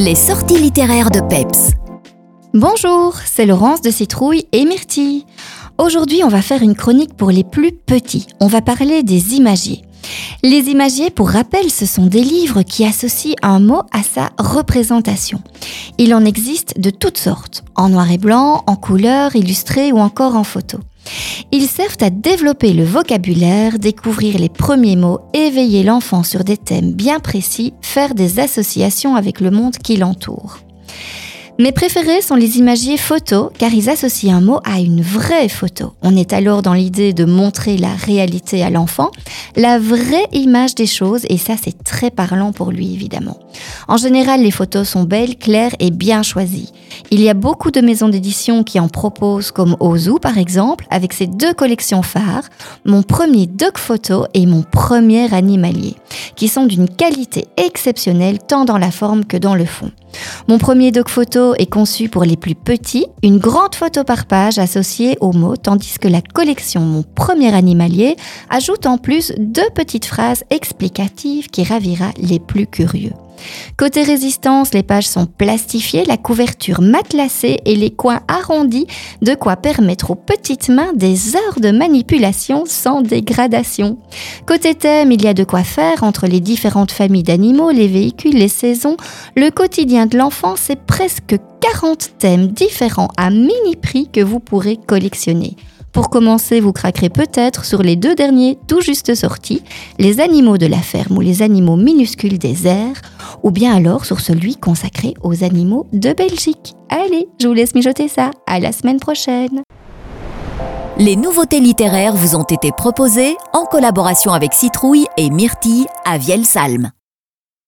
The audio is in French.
Les sorties littéraires de Peps. Bonjour, c'est Laurence de Citrouille et Myrtille. Aujourd'hui, on va faire une chronique pour les plus petits. On va parler des imagiers. Les imagiers, pour rappel, ce sont des livres qui associent un mot à sa représentation. Il en existe de toutes sortes, en noir et blanc, en couleur, illustré ou encore en photo. Ils servent à développer le vocabulaire, découvrir les premiers mots, éveiller l'enfant sur des thèmes bien précis, faire des associations avec le monde qui l'entoure. Mes préférés sont les imagiers photos car ils associent un mot à une vraie photo. On est alors dans l'idée de montrer la réalité à l'enfant, la vraie image des choses et ça c'est très parlant pour lui évidemment. En général, les photos sont belles, claires et bien choisies. Il y a beaucoup de maisons d'édition qui en proposent comme Ozu par exemple avec ses deux collections phares, mon premier doc photo et mon premier animalier qui sont d'une qualité exceptionnelle tant dans la forme que dans le fond. Mon premier doc photo est conçu pour les plus petits, une grande photo par page associée au mot, tandis que la collection Mon premier animalier ajoute en plus deux petites phrases explicatives qui ravira les plus curieux. Côté résistance, les pages sont plastifiées, la couverture matelassée et les coins arrondis, de quoi permettre aux petites mains des heures de manipulation sans dégradation. Côté thème, il y a de quoi faire entre les différentes familles d'animaux, les véhicules, les saisons. Le quotidien de l'enfant, c'est presque 40 thèmes différents à mini prix que vous pourrez collectionner. Pour commencer, vous craquerez peut-être sur les deux derniers tout juste sortis, les animaux de la ferme ou les animaux minuscules des airs, ou bien alors sur celui consacré aux animaux de Belgique. Allez, je vous laisse mijoter ça. À la semaine prochaine. Les nouveautés littéraires vous ont été proposées en collaboration avec Citrouille et Myrtille à Vielsalm.